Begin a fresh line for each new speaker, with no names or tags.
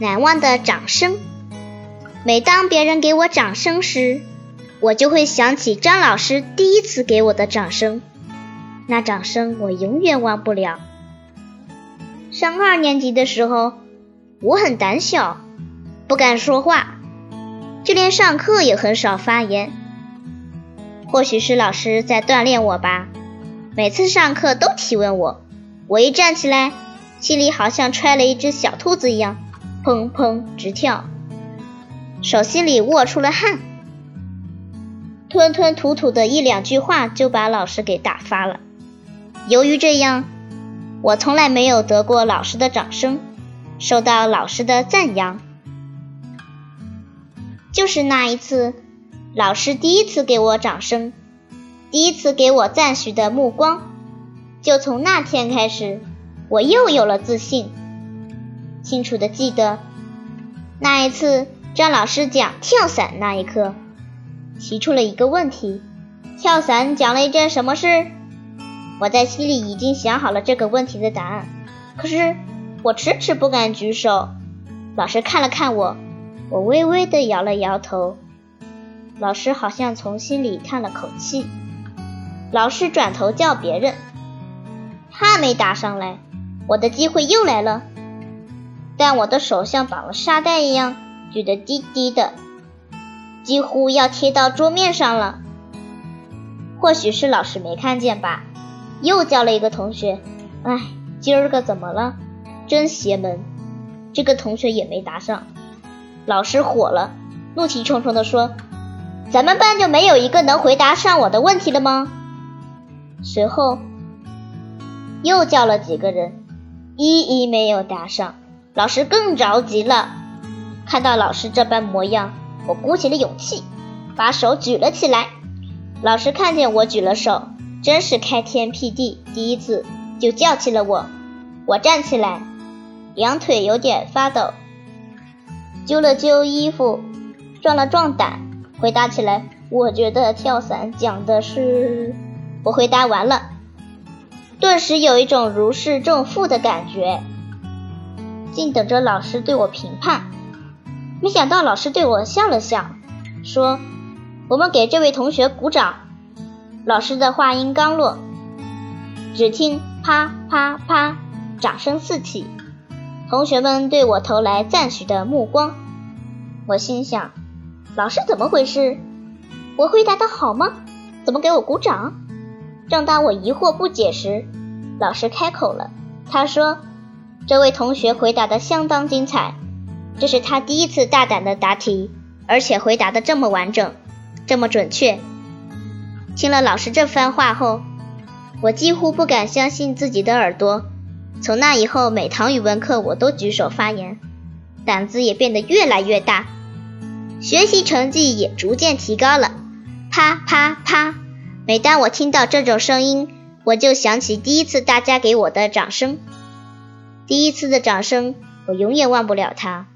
难忘的掌声。每当别人给我掌声时，我就会想起张老师第一次给我的掌声，那掌声我永远忘不了。上二年级的时候，我很胆小，不敢说话，就连上课也很少发言。或许是老师在锻炼我吧，每次上课都提问我，我一站起来，心里好像揣了一只小兔子一样，砰砰直跳，手心里握出了汗，吞吞吐吐的一两句话就把老师给打发了。由于这样，我从来没有得过老师的掌声，受到老师的赞扬，就是那一次。老师第一次给我掌声，第一次给我赞许的目光，就从那天开始，我又有了自信。清楚的记得，那一次张老师讲跳伞那一刻，提出了一个问题：跳伞讲了一件什么事？我在心里已经想好了这个问题的答案，可是我迟迟不敢举手。老师看了看我，我微微的摇了摇头。老师好像从心里叹了口气。老师转头叫别人，他没答上来，我的机会又来了。但我的手像绑了沙袋一样举得低低的，几乎要贴到桌面上了。或许是老师没看见吧，又叫了一个同学。哎，今儿个怎么了？真邪门！这个同学也没答上。老师火了，怒气冲冲地说。咱们班就没有一个能回答上我的问题了吗？随后又叫了几个人，一一没有答上。老师更着急了。看到老师这般模样，我鼓起了勇气，把手举了起来。老师看见我举了手，真是开天辟地，第一次就叫起了我。我站起来，两腿有点发抖，揪了揪衣服，壮了壮胆。回答起来，我觉得跳伞讲的是……我回答完了，顿时有一种如释重负的感觉，静等着老师对我评判。没想到老师对我笑了笑，说：“我们给这位同学鼓掌。”老师的话音刚落，只听啪啪啪，掌声四起，同学们对我投来赞许的目光。我心想。老师怎么回事？我回答的好吗？怎么给我鼓掌？正当我疑惑不解时，老师开口了。他说：“这位同学回答的相当精彩，这是他第一次大胆的答题，而且回答的这么完整，这么准确。”听了老师这番话后，我几乎不敢相信自己的耳朵。从那以后，每堂语文课我都举手发言，胆子也变得越来越大。学习成绩也逐渐提高了，啪啪啪！每当我听到这种声音，我就想起第一次大家给我的掌声。第一次的掌声，我永远忘不了它。